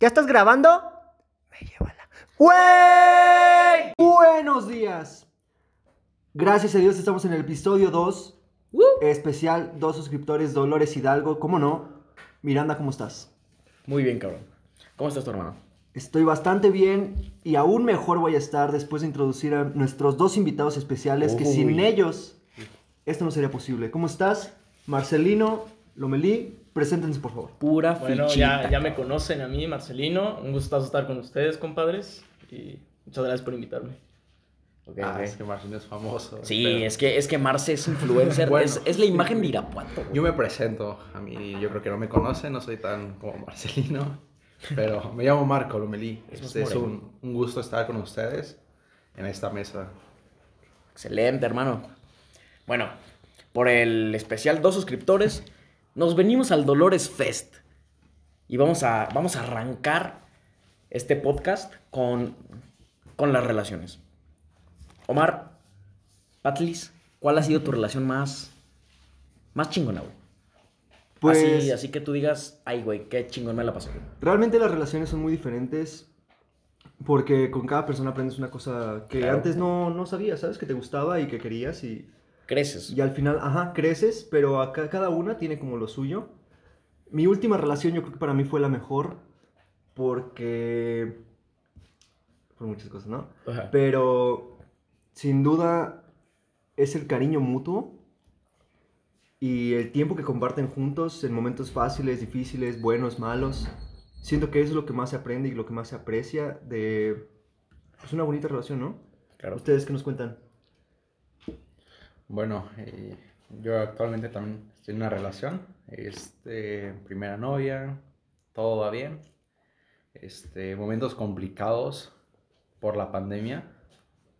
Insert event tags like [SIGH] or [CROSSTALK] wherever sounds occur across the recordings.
¿Ya estás grabando? Me lleva la... ¡Güey! Buenos días. Gracias a Dios estamos en el episodio 2. Especial, dos suscriptores, Dolores Hidalgo. ¿Cómo no? Miranda, ¿cómo estás? Muy bien, cabrón. ¿Cómo estás tu hermano? Estoy bastante bien y aún mejor voy a estar después de introducir a nuestros dos invitados especiales que sin ellos esto no sería posible. ¿Cómo estás? Marcelino, Lomelí, preséntense por favor. Pura Bueno, fichita. ya, ya me conocen a mí, Marcelino. Un gustazo estar con ustedes, compadres. Y muchas gracias por invitarme. Ok, Ah, es que Marcelo es famoso. Sí, pero es que, es que Marce es influencer. [LAUGHS] Bueno. es, es la imagen de Irapuato. Yo me presento. A mí, yo creo que no me conocen, no soy tan como Marcelino. Pero me llamo Marco Lomelí. Es Este es un, un gusto estar con ustedes en esta mesa. Excelente, hermano. Bueno, por el especial dos suscriptores, nos venimos al Dolores Fest. Y vamos a, vamos a arrancar este podcast con, con las relaciones. Omar, Patlis, ¿cuál ha sido tu relación más, más chingona, güey? Pues Así, así que tú digas, ay, güey, qué chingón me la pasé. güey". realmente las relaciones son muy diferentes porque con cada persona aprendes una cosa que Claro. antes no, no sabías, ¿sabes? Que te gustaba y que querías y, Creces. y al final, ajá, creces, pero acá cada una tiene como lo suyo. Mi última relación yo creo que para mí fue la mejor porque... Por muchas cosas, ¿no? Ajá. Pero sin duda es el cariño mutuo y el tiempo que comparten juntos en momentos fáciles, difíciles, buenos, malos. Siento que eso es lo que más se aprende y lo que más se aprecia de pues, una bonita relación, ¿no? Claro. ¿Ustedes qué nos cuentan? Bueno, eh, yo actualmente también estoy en una relación. Este, primera novia, todo va bien. Este, momentos complicados por la pandemia,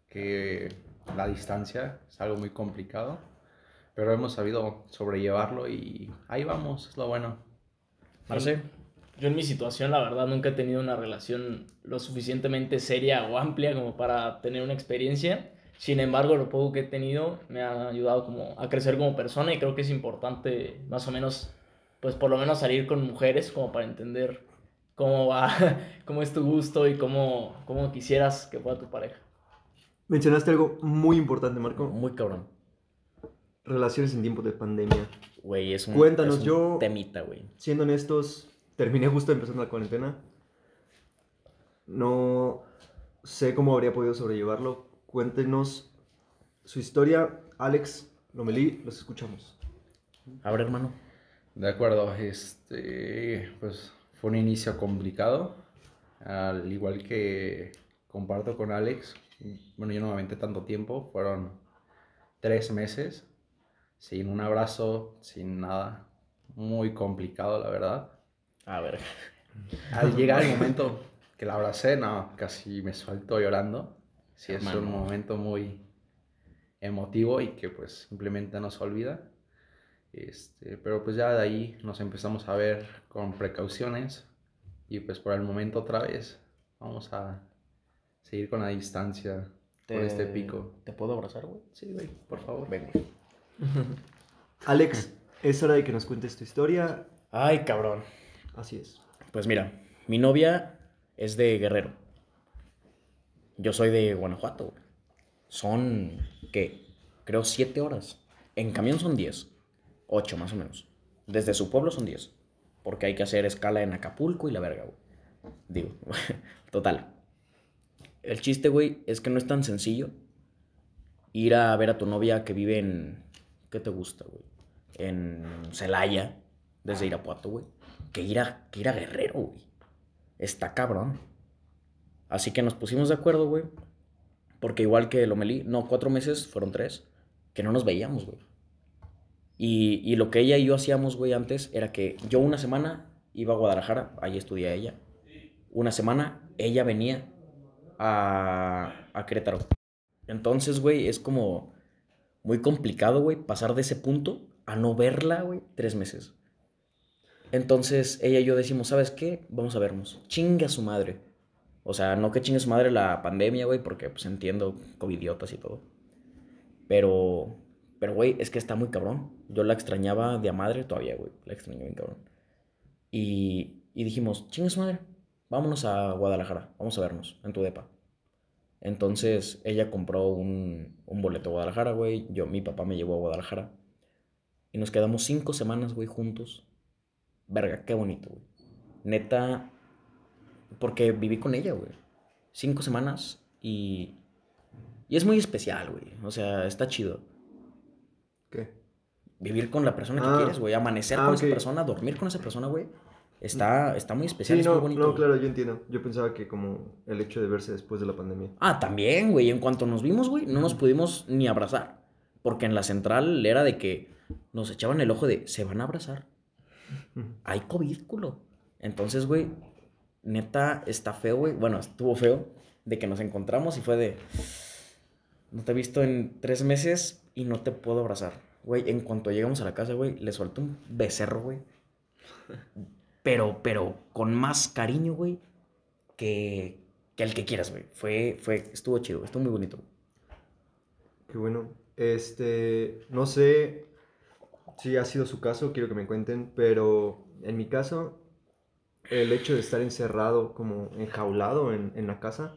que la distancia es algo muy complicado, pero hemos sabido sobrellevarlo y ahí vamos, es lo bueno. Marce. Yo en mi situación, la verdad, nunca he tenido una relación lo suficientemente seria o amplia como para tener una experiencia. Sin embargo, lo poco que he tenido me ha ayudado como a crecer como persona y creo que es importante más o menos, pues por lo menos salir con mujeres como para entender cómo va, [LAUGHS] cómo es tu gusto y cómo, cómo quisieras que fuera tu pareja. Mencionaste algo muy importante, Marco. Muy cabrón. Relaciones en tiempos de pandemia. Güey, es un, Cuéntanos, es un yo- temita, güey. Siendo honestos, terminé justo empezando la cuarentena. No sé cómo habría podido sobrellevarlo. Cuéntenos su historia. Alex, Lomelí, los escuchamos. A ver, hermano. De acuerdo, este, pues fue un inicio complicado, al igual que comparto con Alex, bueno, yo no me aventé tanto tiempo, fueron tres meses, sin un abrazo, sin nada, muy complicado, la verdad. A ver. Al llegar el momento que la abracé, no, casi me suelto llorando, sí es un momento muy emotivo y que pues simplemente no se olvida. Este, pero pues ya de ahí nos empezamos a ver con precauciones y pues por el momento otra vez vamos a seguir con la distancia por este pico. ¿Te puedo abrazar, güey? Sí, güey, por favor. Ven, güey. [LAUGHS] Alex, es hora de que nos cuentes tu historia. Ay, cabrón. Así es. Pues mira, mi novia es de Guerrero. Yo soy de Guanajuato. Son, ¿qué? Creo siete horas. En camión son 10. Ocho más o menos. Desde su pueblo son 10. Porque hay que hacer escala en Acapulco y la verga, güey. Digo, [LAUGHS] total. El chiste, güey, es que no es tan sencillo ir a ver a tu novia que vive en... ¿Qué te gusta, güey? En Celaya, desde Irapuato, güey. Que ir a, que ir a Guerrero, güey. Está cabrón. Así que nos pusimos de acuerdo, güey. Porque igual que Lomelí, no, cuatro meses, fueron tres, que no nos veíamos, güey. Y, y lo que ella y yo hacíamos, güey, antes era que yo una semana iba a Guadalajara, ahí estudia ella. Una semana ella venía a, a Querétaro. Entonces, güey, es como muy complicado, güey, pasar de ese punto a no verla, güey, tres meses. Entonces ella y yo decimos, ¿sabes qué? Vamos a vernos. Chinga su madre. O sea, no que chingue su madre la pandemia, güey, porque pues entiendo covidiotas y todo. Pero, pero, güey, es que está muy cabrón. Yo la extrañaba de a madre todavía, güey. La extraño bien cabrón. Y, y dijimos, chinga su madre. vámonos a Guadalajara, vamos a vernos en tu depa. Entonces ella compró un, un boleto a Guadalajara, güey. Yo, mi papá me llevó a Guadalajara. Y nos quedamos cinco semanas, güey, juntos. Verga, qué bonito, güey. Neta, porque viví con ella, güey. Cinco semanas y... Y es muy especial, güey. O sea, está chido. ¿Qué? Vivir con la persona que Ah. quieres, güey. Amanecer Ah, con esa persona, dormir con esa persona, güey. Está, está muy especial, Sí, es no, muy bonito. no, claro, yo entiendo. Yo pensaba que como el hecho de verse después de la pandemia. Ah, también, güey. En cuanto nos vimos, güey, no nos pudimos ni abrazar. Porque en la central era de que nos echaban el ojo de, se van a abrazar. Hay COVID, culo. Entonces, güey, neta, está feo, güey. Bueno, estuvo feo de que nos encontramos y fue de, no te he visto en tres meses y no te puedo abrazar. Güey, en cuanto llegamos a la casa, güey, le solté un becerro, güey. [LAUGHS] Pero, pero con más cariño, güey, que, que el que quieras, güey. Fue, fue, estuvo chido, estuvo muy bonito. Qué bueno. Este, no sé si ha sido su caso, quiero que me cuenten, pero en mi caso, el hecho de estar encerrado, como enjaulado en, en la casa,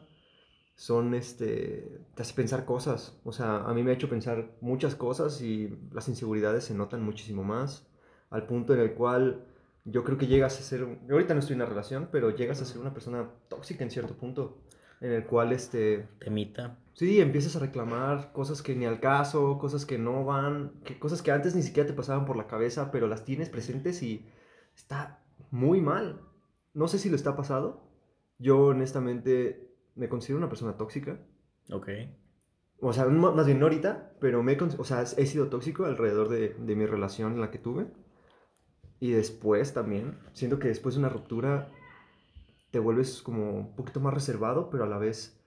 son, este, te hace pensar cosas. O sea, a mí me ha hecho pensar muchas cosas y las inseguridades se notan muchísimo más, al punto en el cual yo creo que llegas a ser, ahorita no estoy en una relación, pero llegas a ser una persona tóxica en cierto punto, en el cual, este, Temita. Sí, empiezas a reclamar cosas que ni al caso, cosas que no van, que cosas que antes ni siquiera te pasaban por la cabeza, pero las tienes presentes y está muy mal. No sé si lo está pasado. Yo honestamente me considero una persona tóxica. Ok. O sea, más bien no ahorita, pero me, o sea, he sido tóxico alrededor de, de mi relación en la que tuve. Y después también, siento que después de una ruptura te vuelves como un poquito más reservado, pero a la vez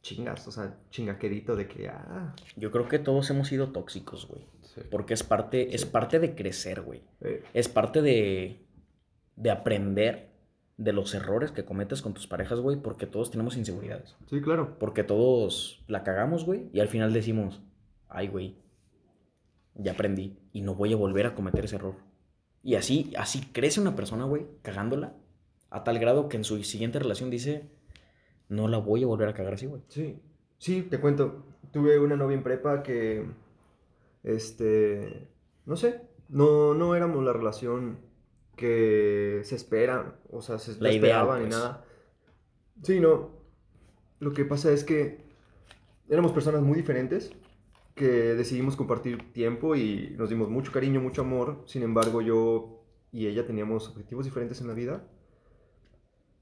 chingas, o sea, chingaquerito de que, ah, Yo creo que todos hemos sido tóxicos, güey. Sí. Porque es parte, es parte de crecer, güey. eh, Es parte de, de aprender de los errores que cometes con tus parejas, güey, porque todos tenemos inseguridades. sí, claro. Porque todos la cagamos, güey, y al final decimos, ay, güey, ya aprendí y no voy a volver a cometer ese error. Y así, así crece una persona, güey, cagándola, a tal grado que en su siguiente relación dice, no la voy a volver a cagar así, güey. Sí, sí, te cuento. Tuve una novia en prepa que, este, no sé, no, no éramos la relación que se espera, o sea, se La esperaban pues. nada. Sí, no. Lo que pasa es que éramos personas muy diferentes que decidimos compartir tiempo y nos dimos mucho cariño, mucho amor. Sin embargo, yo y ella teníamos objetivos diferentes en la vida.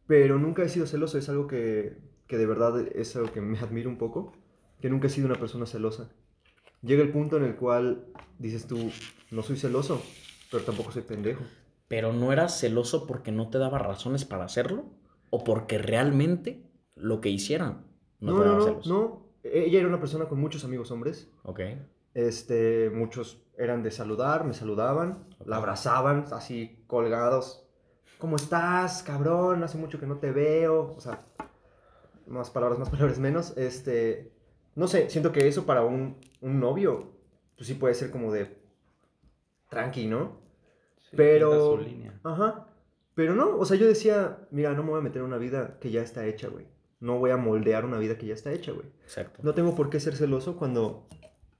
Pero nunca he sido celoso, es algo que, que de verdad es algo que me [LAUGHS] admiro un poco, que nunca he sido una persona celosa. Llega el punto en el cual dices tú, no soy celoso, pero tampoco soy pendejo. Pero no eras celoso porque no te daba razones para hacerlo o porque realmente lo que hicieran no, No, te no, daba no, celos. no. Ella era una persona con muchos amigos hombres. Ok. Este, muchos eran de saludar, me saludaban, la abrazaban así colgados. ¿Cómo estás, cabrón? Hace mucho que no te veo. O sea, más palabras, más [LAUGHS] palabras menos. Este, no sé, siento que eso para un, un novio, pues sí puede ser como de tranqui, ¿no? Pero- su línea. Ajá. Pero no, o sea, yo decía, mira, no me voy a meter en una vida que ya está hecha, güey. No voy a moldear una vida que ya está hecha, güey. Exacto. No tengo por qué ser celoso cuando,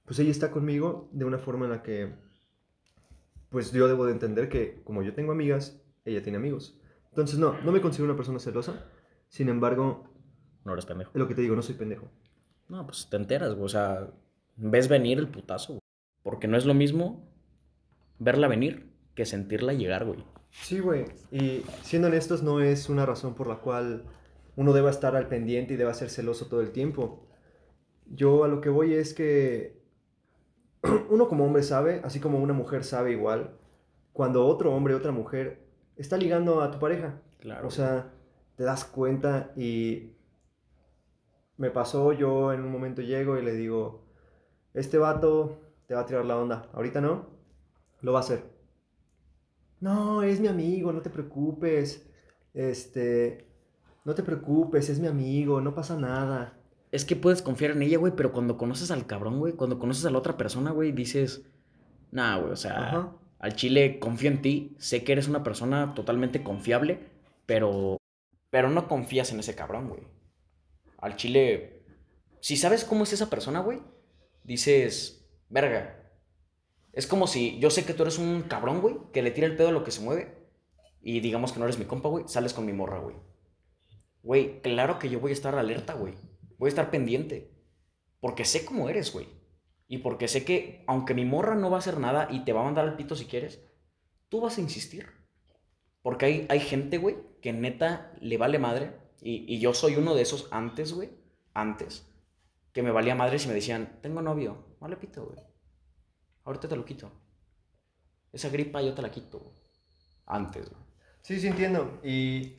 pues ella está conmigo de una forma en la que, pues yo debo de entender que como yo tengo amigas, ella tiene amigos. Entonces, no, no me considero una persona celosa. Sin embargo, No eres pendejo. es lo que te digo, no soy pendejo. No, pues te enteras, güey. O sea, ves venir el putazo, güey. Porque no es lo mismo verla venir que sentirla llegar, güey. Sí, güey. Y siendo honestos, no es una razón por la cual uno deba estar al pendiente y deba ser celoso todo el tiempo. Yo a lo que voy es que [CLEARS THROAT] uno como hombre sabe, así como una mujer sabe igual, cuando otro hombre, otra mujer está ligando a tu pareja. Claro. O sea, te das cuenta y me pasó, yo en un momento llego y le digo, este vato te va a tirar la onda, ahorita no, lo va a hacer. No, es mi amigo, no te preocupes, este, no te preocupes, es mi amigo, no pasa nada. Es que puedes confiar en ella, güey, pero cuando conoces al cabrón, güey, cuando conoces a la otra persona, güey, dices, nah, güey, o sea, Ajá. al chile confío en ti, sé que eres una persona totalmente confiable, pero pero no confías en ese cabrón, güey. Al chile, si sabes cómo es esa persona, güey, dices, verga. Es como si yo sé que tú eres un cabrón, güey, que le tira el pedo a lo que se mueve. Y digamos que no eres mi compa, güey, sales con mi morra, güey. Güey, claro que yo voy a estar alerta, güey. Voy a estar pendiente. Porque sé cómo eres, güey. Y porque sé que, aunque mi morra no va a hacer nada y te va a mandar al pito si quieres, tú vas a insistir. Porque hay, hay gente, güey, que neta le vale madre. Y, y yo soy uno de esos antes, güey. Antes. Que me valía madre si me decían, tengo novio. Vale pito, güey. Ahorita te lo quito. Esa gripa yo te la quito, güey. Antes, güey. Sí, sí entiendo. Y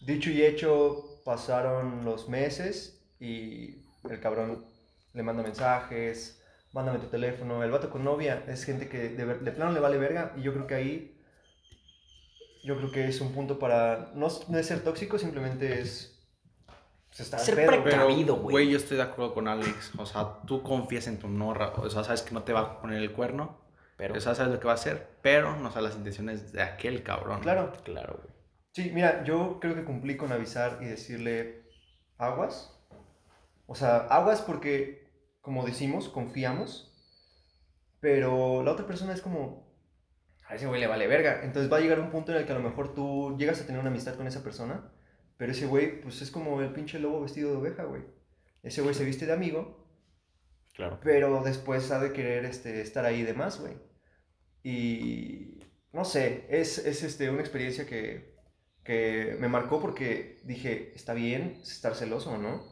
dicho y hecho, pasaron los meses y el cabrón le manda mensajes, mándame tu teléfono. El vato con novia es gente que de, ver- de plano le vale verga y yo creo que ahí, yo creo que es un punto para, no, no es ser tóxico, simplemente es... pues, estar al Ser pedo. Precavido, güey. güey, yo estoy de acuerdo con Alex. O sea, tú confías en tu morra. O sea, sabes que no te va a poner el cuerno. Pero, O sea, sabes lo que va a hacer. Pero no sabes las intenciones de aquel cabrón. Claro. claro, güey. Sí, mira, yo creo que cumplí con avisar y decirle aguas. O sea, aguas porque, como decimos, confiamos. Pero la otra persona es como, a ese güey le vale verga. Entonces va a llegar un punto en el que a lo mejor tú llegas a tener una amistad con esa persona. Pero ese güey, pues es como el pinche lobo vestido de oveja, güey. Ese güey se viste de amigo, Claro. pero después ha de querer este, estar ahí de más, güey. Y no sé, es, es este, una experiencia que, que me marcó porque dije, está bien estar celoso o no.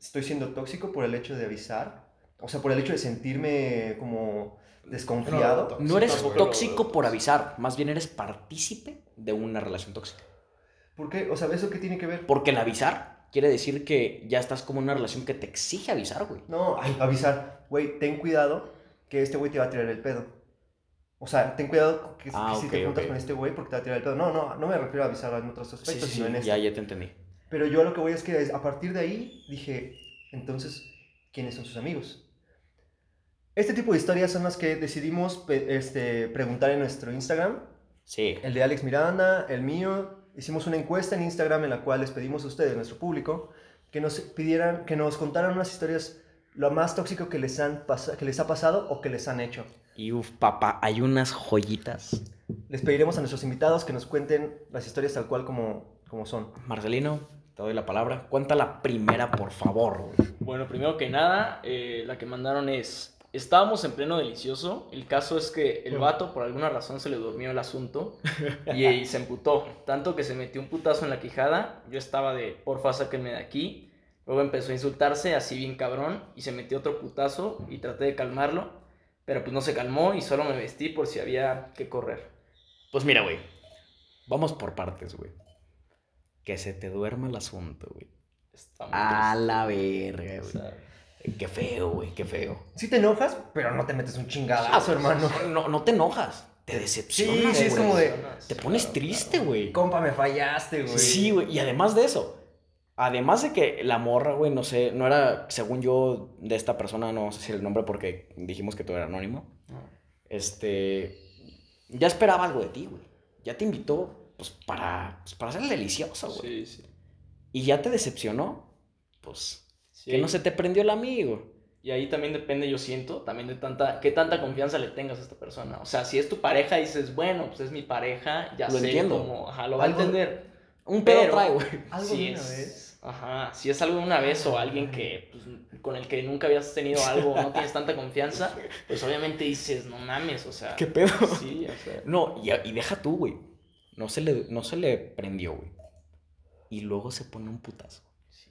Estoy siendo tóxico por el hecho de avisar. O sea, por el hecho de sentirme como desconfiado. No eres tóxico por avisar, más bien eres partícipe de una relación tóxica. ¿Por qué? O sea, ¿eso qué tiene que ver? Porque el avisar quiere decir que ya estás como en una relación que te exige avisar, güey. No, ay, avisar. Güey, ten cuidado que este güey te va a tirar el pedo. O sea, ten cuidado que, que Ah, si te juntas con este güey porque te va a tirar el pedo. No, no, no me refiero a avisar en otros aspectos, sí, sino sí, en este. ya, ya te entendí. Pero yo a lo que voy es que a partir de ahí dije, entonces, ¿quiénes son sus amigos? Este tipo de historias son las que decidimos este, preguntar en nuestro Instagram. Sí. El de Alex Miranda, el mío. Hicimos una encuesta en Instagram en la cual les pedimos a ustedes, nuestro público, que nos pidieran, que nos contaran unas historias lo más tóxico que les, han que les ha pasado o que les han hecho. Y uff, papá, hay unas joyitas. Les pediremos a nuestros invitados que nos cuenten las historias tal cual como, como son. Marcelino, te doy la palabra. Cuenta la primera, por favor. Bueno, primero que nada, eh, la que mandaron es, estábamos en pleno delicioso, el caso es que el vato por alguna razón se le durmió el asunto y, y se emputó, tanto que se metió un putazo en la quijada, yo estaba de, porfa, sáquenme de aquí, luego empezó a insultarse así bien cabrón y se metió otro putazo y traté de calmarlo, pero pues no se calmó y solo me vestí por si había que correr. Pues mira, güey. Vamos por partes, güey. Que se te duerma el asunto, güey. A triste, la verga, güey. Qué feo, güey, qué feo. Sí te enojas, pero no te metes un chingadazo, hermano. No, no te enojas, te decepcionas, Sí, sí, es güey. como de- Te pones Claro, triste, claro. güey. Compa, me fallaste, güey. Sí, güey. Y además de eso, además de que la morra, güey, no sé, no era, según yo, de esta persona, no sé si el nombre porque dijimos que todo era anónimo. No. Este, ya esperaba algo de ti, güey. Ya te invitó, pues, para, pues, para ser delicioso, güey. Sí, sí. Y ya te decepcionó, pues, Sí, que no se te prendió el amigo. Y ahí también depende, yo siento, también de tanta, qué tanta confianza le tengas a esta persona. O sea, si es tu pareja y dices, bueno, pues es mi pareja, ya Lo sé entiendo. cómo, ajá, lo va a entender. Un pedo Pero- trae, güey. Algo si de una es, vez. Ajá, si es algo de una vez o alguien que, pues, con el que nunca habías tenido algo, no tienes tanta confianza, pues obviamente dices, no mames, o sea. ¿Qué pedo? Sí, o sea. No, y, y deja tú, güey. No se le, no se le prendió, güey. Y luego se pone un putazo.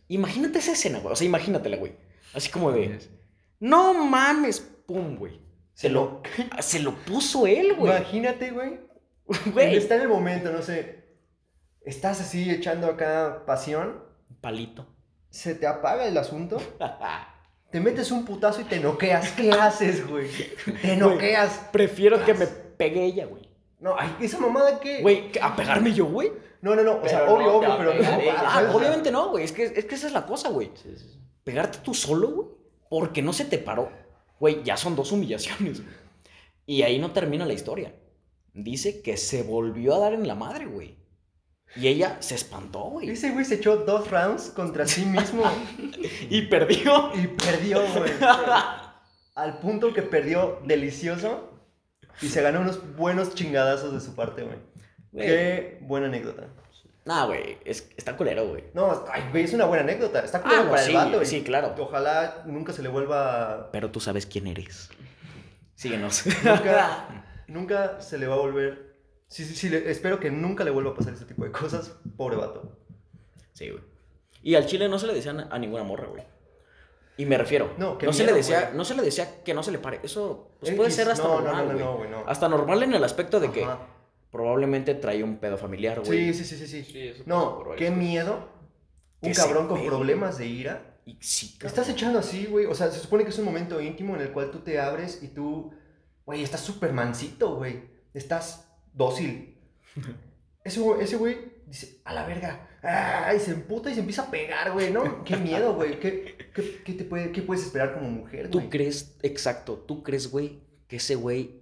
Imagínate esa escena, güey. O sea, imagínatela, güey. Así como de, no mames, pum, güey. Se lo, [LAUGHS] se lo puso él, güey. Imagínate, güey. [LAUGHS] Güey. Está en el momento, no sé. Estás así echando acá pasión. Palito. Se te apaga el asunto. [LAUGHS] Te metes un putazo y te noqueas. ¿Qué haces, güey? Te noqueas. Prefiero que me pegue ella, güey. No, ay, esa mamada que. Güey, ¿a pegarme yo, güey? No, no, no. O sea, Pero obvio, obvio, pero no. ah, Ah, obviamente no, güey. Es que, es que esa es la cosa, güey. Sí, sí, sí. Pegarte tú solo, güey. Porque no se te paró. Güey, ya son dos humillaciones. güey. Y ahí no termina la historia. Dice que se volvió a dar en la madre, güey. Y ella se espantó, güey. Ese güey se echó dos rounds contra sí mismo [LAUGHS] Y perdió. y perdió, güey. Al punto que perdió delicioso y se ganó unos buenos chingadazos de su parte, güey. Güey. Qué buena anécdota. Nah, güey, es, está culero, güey. No, ay, güey, es una buena anécdota. Está culero Ah, para sí, el vato, güey. sí, claro. Ojalá nunca se le vuelva. Pero tú sabes quién eres. Síguenos. Nunca, [LAUGHS] nunca se le va a volver. Sí, sí, sí. le- espero que nunca le vuelva a pasar ese tipo de cosas. Pobre vato. Sí, güey. Y al chile no se le decían a ninguna morra, güey. Y me refiero, No, qué no se le decía, güey. no se le decía que no se le pare. Eso pues, puede ser hasta no, no, normal, no, no, güey. no, güey, no. Hasta normal en el aspecto de que. Probablemente trae un pedo familiar, güey. Sí, sí, sí, sí. sí. No, qué cosas. miedo. Un cabrón con problemas de ira. Y sí, cabrón. Estás echando así, güey. O sea, se supone que es un momento íntimo en el cual tú te abres y tú, güey, estás súper mansito, güey. Estás dócil. [LAUGHS] Ese güey, ese güey dice, a la verga. Ah, y se emputa y se empieza a pegar, güey, ¿no? Qué miedo, güey. ¿Qué, qué, qué te puede, ¿Qué puedes esperar como mujer, ¿Tú güey? crees, exacto, tú crees, güey, que ese güey,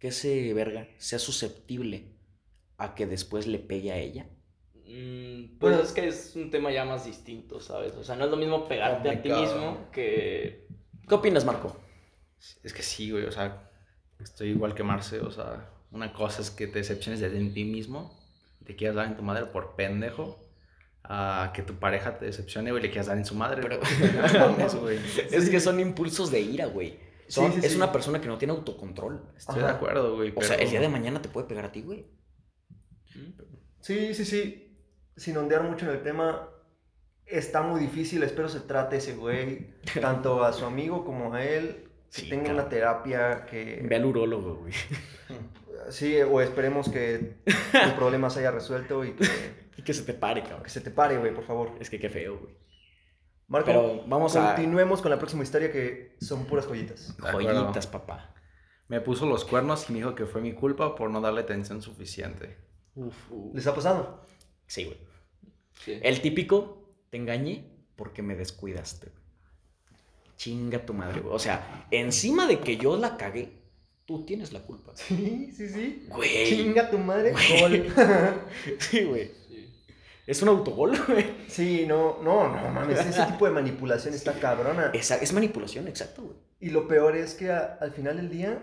que ese verga sea susceptible a que después le pegue a ella? Mm, pues Bueno. es que es un tema ya más distinto, ¿sabes? O sea, no es lo mismo pegarte a ti mismo que... ¿Qué opinas, Marco? Es que sí, güey, o sea, estoy igual que Marce, o sea, una cosa es que te decepciones de ti mismo, te quieras dar en tu madre por pendejo, a que tu pareja te decepcione, güey, le quieras dar en su madre. Pero- [LAUGHS] No mames, güey. [LAUGHS] Es que son impulsos de ira, güey. Son- Sí, sí, es sí. una persona que no tiene autocontrol. Estoy Ajá. de acuerdo, güey. O sea, el día de mañana te puede pegar a ti, güey. Sí, sí, sí. Sin ondear mucho en el tema, está muy difícil. Espero se trate ese güey, [LAUGHS] tanto a su amigo como a él. Que tenga claro. una terapia que... Ve al urólogo, güey. [LAUGHS] Sí, o esperemos que tu problema se haya resuelto y que, [LAUGHS] Y que se te pare, cabrón. que se te pare, güey, por favor. Es que qué feo, güey. Marco, Pero vamos a- continuemos con la próxima historia que son puras joyitas. Joyitas, papá. Me puso los cuernos y me dijo que fue mi culpa por no darle atención suficiente. Uf. ¿Les ha pasado? Sí, güey. Sí. El típico, te engañé porque me descuidaste. güey. Chinga tu madre, güey. O sea, encima de que yo la cagué, tú tienes la culpa. Sí, sí, sí. Güey. Chinga tu madre. Güey. [LAUGHS] Sí, güey. Sí. Es un autogol, [LAUGHS] güey. Sí, no, no, no mames. Ese [LAUGHS] tipo de manipulación está cabrona. Esa- es manipulación, exacto, güey. Y lo peor es que a- al final del día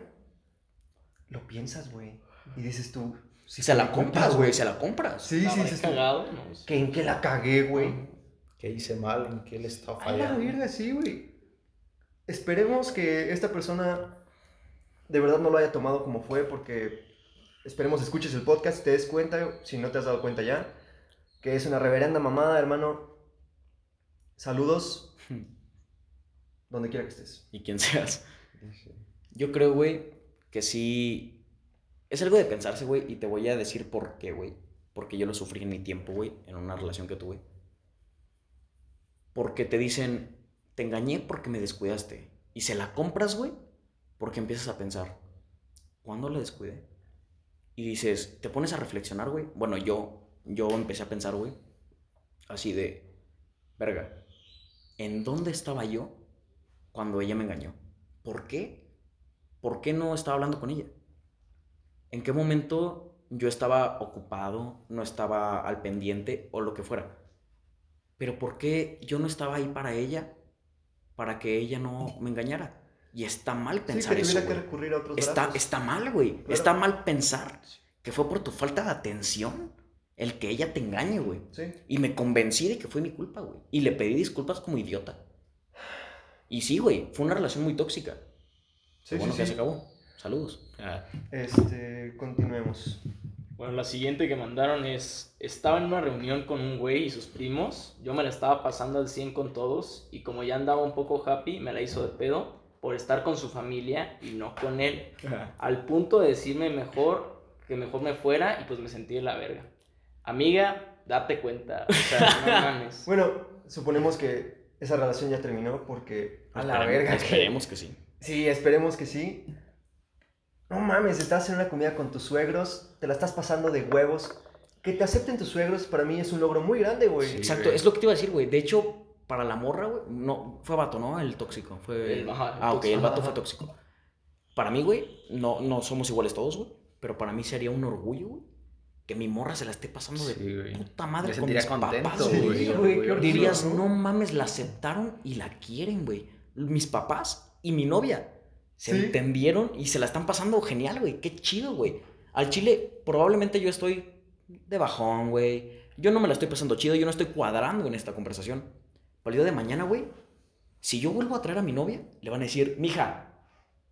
lo piensas, güey. Y dices tú, sí se la compras, güey. Se la compras. Sí, sí, ¿Habré dices tú, cagado? No. ¿que ¿En qué la cagué, güey? ¿Qué hice mal? ¿En qué le estaba A la fallando? verga, sí, güey. Esperemos que esta persona de verdad no lo haya tomado como fue, porque esperemos escuches el podcast y te des cuenta, si no te has dado cuenta ya, que es una reverenda mamada, hermano. Saludos, [LAUGHS] donde quiera que estés. Y quien seas. Yo creo, güey, que sí. Es algo de pensarse, güey, y te voy a decir por qué, güey. Porque yo lo sufrí en mi tiempo, güey, en una relación que tuve. Porque te dicen, te engañé porque me descuidaste. Y se la compras, güey, porque empiezas a pensar, ¿cuándo la descuidé? Y dices, te pones a reflexionar, güey. Bueno, yo, yo empecé a pensar, güey, así de, verga, ¿en dónde estaba yo cuando ella me engañó? ¿Por qué? ¿Por qué no estaba hablando con ella? ¿En qué momento yo estaba ocupado, no estaba al pendiente o lo que fuera? Pero ¿por qué yo no estaba ahí para ella, para que ella no me engañara? Y está mal Sí, pensar que eso, que recurrir a otros Está, brazos. está mal, güey. Claro. Está mal pensar que fue por tu falta de atención el que ella te engañe, güey. Sí. Y me convencí de que fue mi culpa, güey. Y le pedí disculpas como idiota. Y sí, güey, fue una relación muy tóxica. Sí, bueno sí, que sí. se acabó. Saludos. Ah, Este, continuemos. Bueno, la siguiente que mandaron es, estaba en una reunión con un güey y sus primos, yo me la estaba pasando al 100 con todos y como ya andaba un poco happy, me la hizo de pedo por estar con su familia y no con él, al punto de decirme mejor, que mejor me fuera y pues me sentí de la verga. Amiga, date cuenta, o sea, no [LAUGHS] mames. Bueno, suponemos que esa relación ya terminó porque a la verga. que- Esperemos que sí. Sí, esperemos que sí. No mames, estás en una comida con tus suegros, te la estás pasando de huevos. Que te acepten tus suegros para mí es un logro muy grande, güey. Sí. Exacto, güey. es lo que te iba a decir, güey. De hecho, para la morra, güey, no, fue vato, ¿no? El tóxico. Fue... El- ajá, el ah, ok, el vato Ajá, fue ajá. tóxico. Para mí, güey, no, no somos iguales todos, güey. Pero para mí sería un orgullo, güey, que mi morra se la esté pasando de Sí, puta madre con mis contento, papás, Sí, güey. güey, qué orgullo. Dirías, ¿no? mames, la aceptaron y la quieren, güey. Mis papás y mi novia se Sí. entendieron y se la están pasando genial, güey. Qué chido, güey. Al chile, probablemente yo estoy de bajón, güey. Yo no me la estoy pasando chido, yo no estoy cuadrando en esta conversación. Para el día de mañana, güey, si yo vuelvo a traer a mi novia, le van a decir, mija,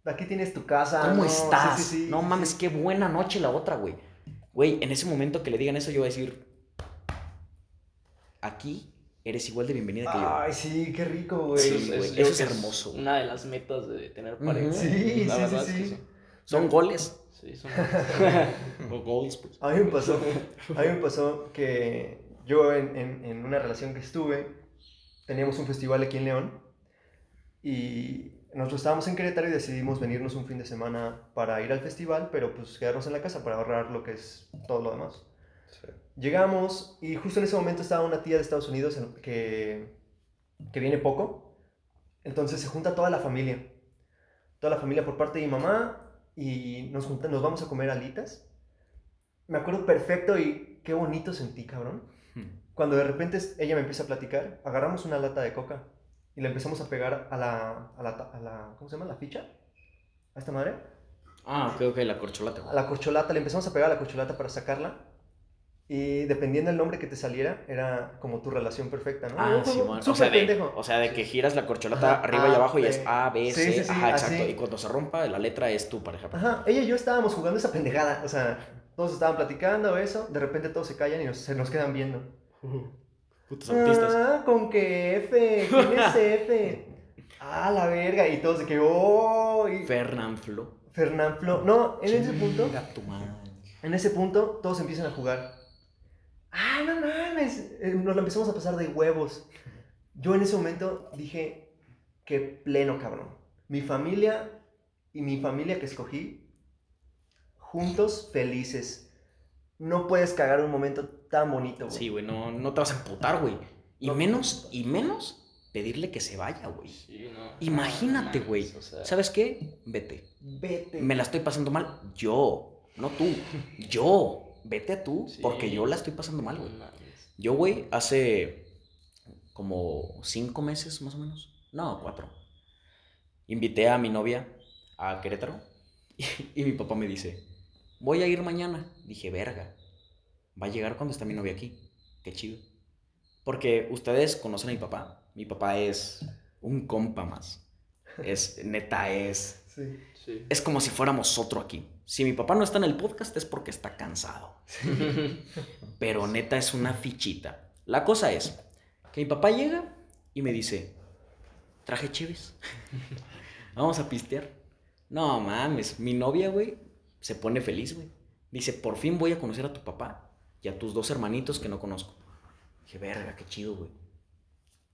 Aquí tienes tu casa. ¿cómo no, estás? sí, sí, no mames, sí. qué buena noche la otra, güey. Güey, en ese momento que le digan eso, yo voy a decir, aquí eres igual de bienvenida que yo. Ay, sí, qué rico, güey. Sí, Eso güey, eso es hermoso. Una de las metas de tener pareja. Sí, La sí, verdad sí, es que sí. Son goles. Sí, son [LAUGHS] o goals, pues. A mí me pasó, a mí me pasó que yo en, en- en una relación que estuve, teníamos un festival aquí en León y nosotros estábamos en Querétaro y decidimos venirnos un fin de semana para ir al festival, pero pues quedarnos en la casa para ahorrar lo que es todo lo demás. Llegamos y justo en ese momento estaba una tía de Estados Unidos que, que viene poco, entonces se junta toda la familia, toda la familia por parte de mi mamá y nos, junta, nos vamos a comer alitas. Me acuerdo perfecto y qué bonito sentí, cabrón. Cuando de repente ella me empieza a platicar, agarramos una lata de coca y le empezamos a pegar a la, a la, a la ¿cómo se llama? ¿La ficha? ¿A esta madre? Ah, ok, ok, la corcholata. A la corcholata, le empezamos a pegar a la corcholata para sacarla. Y dependiendo del nombre que te saliera, era como tu relación perfecta, ¿no? Ah, sí, bueno. O sea, de, o sea, de que giras la corcholata Ajá, arriba y A, abajo y es. A, B, Sí, C. sí, sí, Ajá, exacto. así. Y cuando se rompa, la letra es tu pareja. Ajá, ella y yo estábamos jugando esa pendejada. O sea, todos estaban platicando eso, de repente todos se callan y nos- se nos quedan viendo. Putos autistas. Ah, con que F, ¿quién es [LAUGHS] F? Ah, la verga. Y todos de que, oh, y Fernanflo. Fernán Flo. No, en ese punto, Chinga tu madre. en ese punto, todos empiezan a jugar. Ah, no mames. Eh, Nos la empezamos a pasar de huevos. Yo en ese momento dije, qué pleno, cabrón. Mi familia y mi familia que escogí, juntos, felices. No puedes cagar un momento tan bonito, güey. Sí, güey, no, no te vas a emputar, güey. Y No. menos, y menos pedirle que se vaya, güey. Sí, no. Imagínate, güey. mames, o sea, ¿Sabes qué? Vete. Vete. Me la estoy pasando mal. Yo, no tú. [LAUGHS] Yo. Vete tú, Sí. porque yo la estoy pasando mal, güey. Yo, güey, hace como cinco meses más o menos. No, cuatro. Invité a mi novia a Querétaro [LAUGHS] y, mi papá me dice, voy a ir mañana. Dije, verga, va a llegar cuando está mi novia aquí. Qué chido. Porque ustedes conocen a mi papá. Mi papá es un compa más. Es, neta, es Sí. Sí. es como si fuéramos otro aquí. Si mi papá no está en el podcast es porque está cansado. Pero neta es una fichita. La cosa es que mi papá llega y me dice, traje chives. [LAUGHS] Vamos a pistear. No mames, mi novia, güey, se pone feliz, güey. Dice, por fin voy a conocer a tu papá y a tus dos hermanitos que no conozco. Dije, verga, qué chido, güey.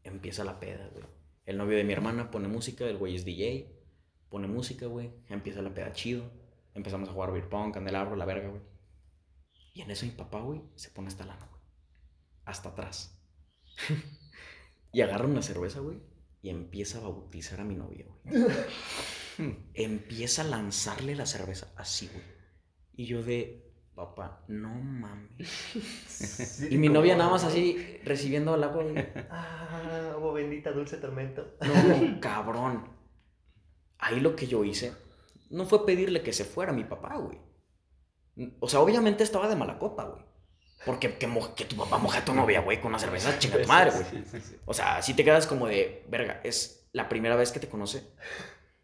Empieza la peda, güey. El novio de mi hermana pone música, el güey es DJ pone música, güey. Empieza la peda chido. Empezamos a jugar beer pong, candelabro, la verga, güey. Y en eso mi papá, güey, se pone esta lana, güey. Hasta atrás. [LAUGHS] y agarra una cerveza, güey. Y empieza a bautizar a mi novia, güey. [LAUGHS] empieza a lanzarle la cerveza así, güey. Y yo de, papá, no mames. Sí, Y mi novia nada más así recibiendo el agua, güey. Ah, oh bendita dulce tormento. No, cabrón. Ahí lo que yo hice no fue pedirle que se fuera mi papá, güey. O sea, obviamente estaba de mala copa, güey. Porque que, que tu papá moja a tu novia, güey, con una cerveza, chinga tu madre, güey. Sí, sí, sí. O sea, si te quedas como de, verga, es la primera vez que te conoce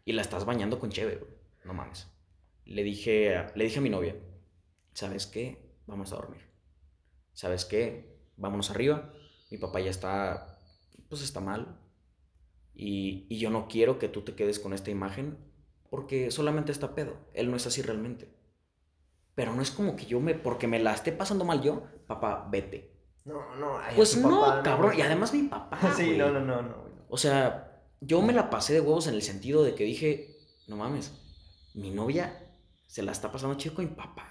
y la estás bañando con cheve, güey. No mames. Le dije, le dije a mi novia, ¿sabes qué? Vamos a dormir. ¿Sabes qué? Vámonos arriba. Mi papá ya está, pues está mal. Y, y yo no quiero que tú te quedes con esta imagen porque solamente está pedo. Él no es así realmente. Pero no es como que yo me, porque me la esté pasando mal yo, papá, vete. No, no. ay, Pues no, papá, cabrón. Y además mi papá. [LAUGHS] Sí, no, no, no, no. O sea, yo me la pasé de huevos en el sentido de que dije, no mames, mi novia se la está pasando chido con mi papá,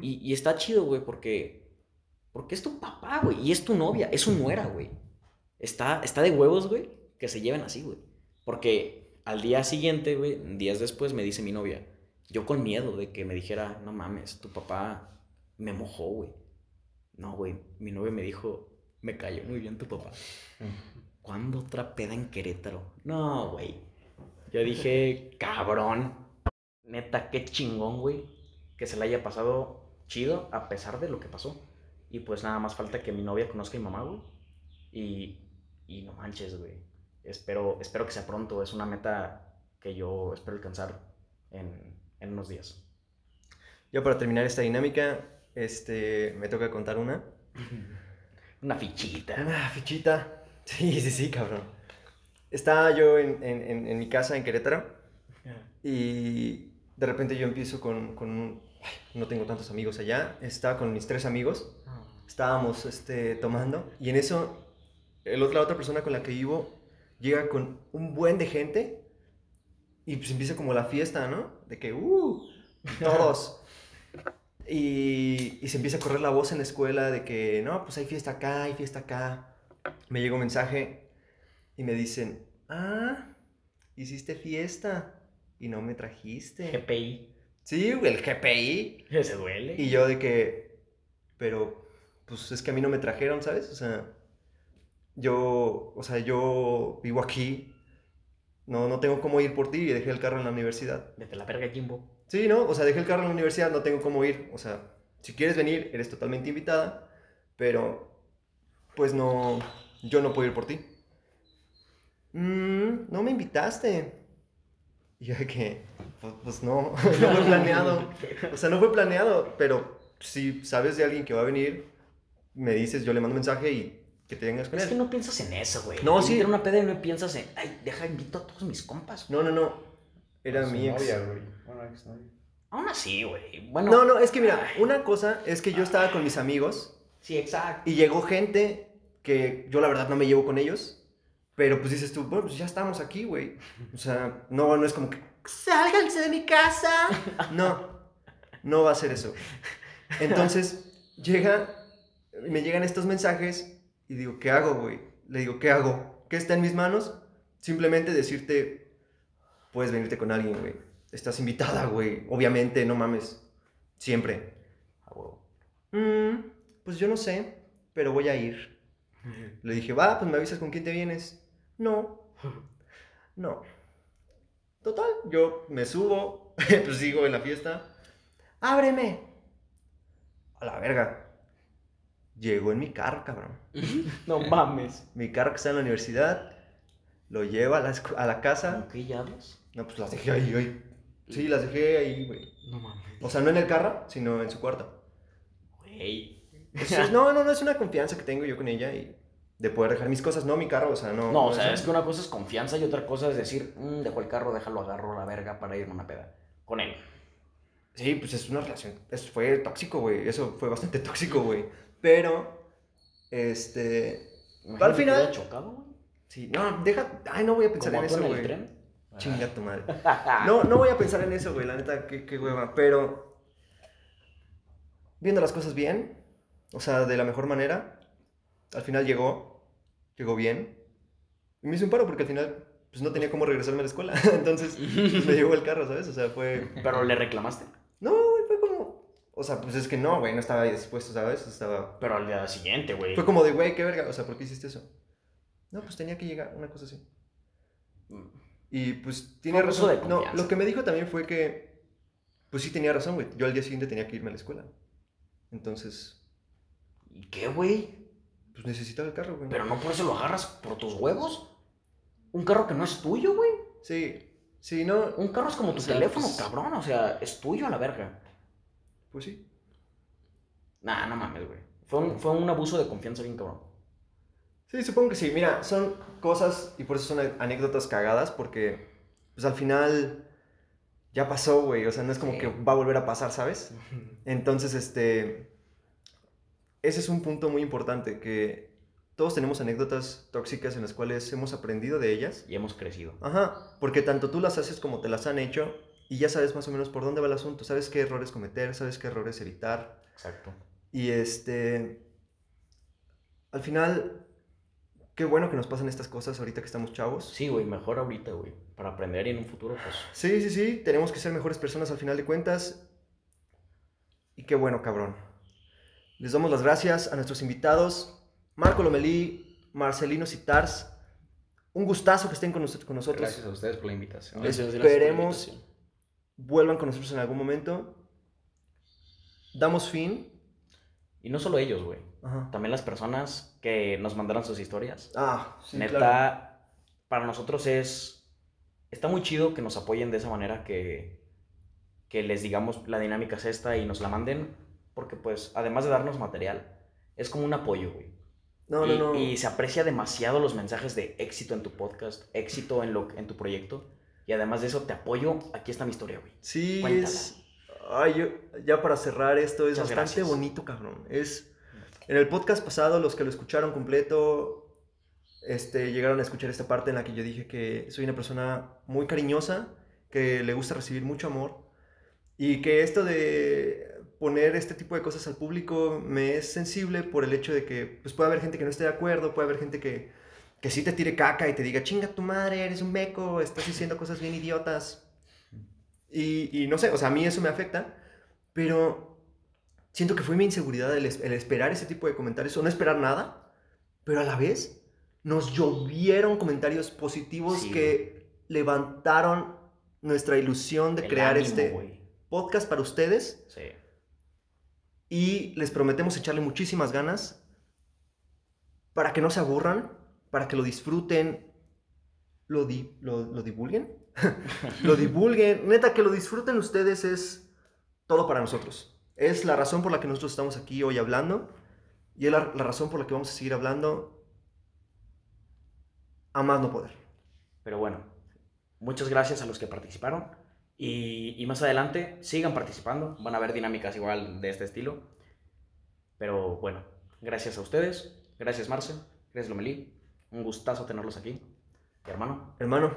y está chido, güey, porque, porque es tu papá, güey, y es tu novia, es su nuera, güey. Está, está de huevos, güey, que se lleven así, güey. Porque al día siguiente, güey, días después me dice mi novia, yo con miedo de que me dijera, no mames, tu papá Me mojó, güey. No, güey. Mi novia me dijo, me cayó muy bien tu papá. [LAUGHS] ¿Cuándo otra peda en Querétaro? No, güey. Yo dije, cabrón. Neta, qué chingón, güey. Que se le haya pasado chido a pesar de lo que pasó. Y pues nada más falta que mi novia conozca a mi mamá, güey. Y, y no manches, güey. Espero, espero que sea pronto. Es una meta que yo espero alcanzar en, en unos días. Ya para terminar esta dinámica, este, me toca contar una. [LAUGHS] Una fichita. Una fichita. Sí, sí, sí, cabrón. Estaba yo en, en- en- en mi casa en Querétaro y de repente yo empiezo con, con un- no tengo tantos amigos allá, estaba con mis tres amigos, estábamos este, tomando y en eso el otro- la otra persona con la que vivo llega con un buen de gente y pues empieza como la fiesta, ¿no? De que, ¡uh! [LAUGHS] Todos. Y, y se empieza a correr la voz en la escuela de que, no, pues hay fiesta acá, hay fiesta acá. Me llegó un mensaje y me dicen, ah, hiciste fiesta y no me trajiste. GPI. Sí, güey, el GPI. [LAUGHS] Se duele. Y yo de que, pero, pues es que a mí no me trajeron, ¿sabes? O sea, yo, o sea, yo vivo aquí, no, no tengo cómo ir por ti y dejé el carro en la universidad. Vete la verga, Jimbo. Sí, ¿no? O sea, dejé el carro en la universidad, no tengo cómo ir. O sea, si quieres venir, eres totalmente invitada, pero, pues no, yo no puedo ir por ti. "Mm, no me invitaste. Y yo de que, pues, pues no, [LAUGHS] no fue planeado. O sea, no fue planeado, pero si sabes de alguien que va a venir, me dices, yo le mando un mensaje y que te vengas con Es él. que no piensas en eso, güey. No, sí. invitan a una peda y no piensas en, ay, deja, invito a todos mis compas. No, no, no. Era mi ex. novia, güey. Bueno, exnovia. Aún así, güey. Bueno. No, no, es que mira, una cosa es que yo estaba con mis amigos Sí, exacto. y llegó gente que yo la verdad no me llevo con ellos, pero pues dices tú, bueno, pues ya estamos aquí, güey. O sea, no, no es como que, sálganse de mi casa. [LAUGHS] No, no va a ser eso. Entonces, llega, me llegan estos mensajes y digo, ¿qué hago, güey? Le digo, ¿qué hago? ¿Qué está en mis manos? Simplemente decirte, puedes venirte con alguien, güey. Estás invitada, güey. Obviamente, no mames. Siempre. "Mm, pues yo no sé, pero voy a ir. Le dije, va, pues me avisas con quién te vienes. No. [LAUGHS] No. Total, yo me subo, [LAUGHS] pues sigo en la fiesta. ¡Ábreme! A la verga. Llegó en mi carro, cabrón. [LAUGHS] No mames. Mi carro que está en la universidad. Lo lleva a la, a la casa. ¿Con qué llaves? No, pues las dejé ahí, güey. Sí, las dejé ahí, güey. No mames. O sea, no en el carro, sino en su cuarto. Güey. Es- no, no, no, es una confianza que tengo yo con ella y de poder dejar mis cosas, no mi carro, o sea, no. No, o sea, es- es que una cosa es confianza y otra cosa es decir, "Mm, dejo el carro, déjalo, agarro la verga para irme a una peda. Con él. Sí, pues es una relación, es, fue tóxico, güey, eso fue bastante [LAUGHS] tóxico, güey. Pero, este, Imagínate Al final- chocado, güey. sí, no, deja, ay, no voy a pensar en eso, güey. tren. Chinga tu madre. [LAUGHS] No, no voy a pensar en eso, güey, la neta, qué, qué hueva, pero viendo las cosas bien, o sea, de la mejor manera, al final llegó, llegó bien, y me hizo un paro porque al final, pues no tenía cómo regresarme a la escuela, [LAUGHS] entonces, pues, me llevó el carro, ¿sabes? O sea, fue, Pero le reclamaste. no, güey, fue como, o sea, pues es que no, güey, no estaba dispuesto, ¿sabes? Estaba, Pero al día siguiente, güey. fue como de, güey, qué verga, o sea, ¿por qué hiciste eso? No, pues tenía que llegar, una cosa así. Y pues tiene Fue razón. de no, lo que me dijo también fue que, pues sí tenía razón, güey. Yo al día siguiente tenía que irme a la escuela. Entonces, ¿Y qué, güey? Pues necesitaba el carro, güey. Pero no por eso lo agarras por tus huevos. Un carro que no es tuyo, güey. Sí, sí, no, Un carro es como tu O sea, teléfono, pues- cabrón. O sea, es tuyo a la verga. pues sí. Nah, no mames, güey. Fue un, fue un abuso de confianza bien cabrón. Sí, supongo que sí. Mira, son cosas y por eso son anécdotas cagadas porque, pues al final ya pasó, güey. O sea, no es como Sí. que va a volver a pasar, ¿sabes? Entonces, este, ese es un punto muy importante, que todos tenemos anécdotas tóxicas en las cuales hemos aprendido de ellas. Y hemos crecido. Ajá, porque tanto tú las haces como te las han hecho y ya sabes más o menos por dónde va el asunto, sabes qué errores cometer, sabes qué errores evitar. Exacto. Y este, al final, qué bueno que nos pasan estas cosas ahorita que estamos chavos. Sí, güey, mejor ahorita, güey. Para aprender y en un futuro, pues. Sí, sí, sí, tenemos que ser mejores personas al final de cuentas. Y qué bueno, cabrón. Les damos las gracias a nuestros invitados, Marco Lomelí, Marcelino Citars. Un gustazo que estén con, nos- con nosotros. Gracias a ustedes por la invitación. Gracias, gracias por la Esperemos- invitación. Vuelvan con nosotros en algún momento. Damos fin. Y no solo ellos, güey. También las personas que nos mandaron sus historias. Ah, sí, Neta, claro. para nosotros es. Está muy chido que nos apoyen de esa manera, que, que les digamos la dinámica es esta y nos la manden, porque, pues, además de darnos material, es como un apoyo, güey. No, y, no, no. y se aprecia demasiado los mensajes de éxito en tu podcast, éxito en, lo, en tu proyecto. Y además de eso, te apoyo. Aquí está mi historia, güey. Sí, Cuéntala. es. Ay, yo, ya para cerrar esto, es Muchas bastante gracias. bonito, cabrón. Es. En el podcast pasado, los que lo escucharon completo, este, llegaron a escuchar esta parte en la que yo dije que soy una persona muy cariñosa, que le gusta recibir mucho amor, y que esto de poner este tipo de cosas al público me es sensible por el hecho de que pues, puede haber gente que no esté de acuerdo, puede haber gente que, que sí te tire caca y te diga, chinga tu madre, eres un meco, estás diciendo cosas bien idiotas. Y, y no sé, o sea, a mí eso me afecta, pero siento que fue mi inseguridad el, es- el esperar ese tipo de comentarios o no esperar nada, pero a la vez nos llovieron comentarios positivos Sí, que levantaron nuestra ilusión de El crear ánimo, este podcast para ustedes Sí. Y les prometemos echarle muchísimas ganas para que no se aburran, para que lo disfruten, lo, di- lo, lo divulguen, [LAUGHS] lo divulguen, neta que lo disfruten ustedes es todo para nosotros. Es la razón por la que nosotros estamos aquí hoy hablando y es la, la razón por la que vamos a seguir hablando a más no poder. Pero bueno, muchas gracias a los que participaron. Y, y más adelante sigan participando. Van a haber dinámicas igual de este estilo. Pero bueno, gracias a ustedes. Gracias Marce. Gracias Lomelí. Un gustazo tenerlos aquí. Y hermano, Hermano,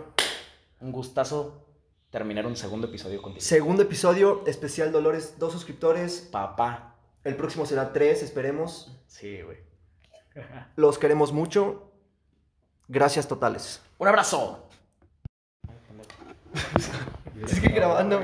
un gustazo terminar un segundo episodio contigo. segundo episodio, especial Dolores, dos suscriptores. Papá. El próximo será tres, esperemos. Sí, güey. [LAUGHS] Los queremos mucho. Gracias totales. Un abrazo. [LAUGHS] Es que grabando.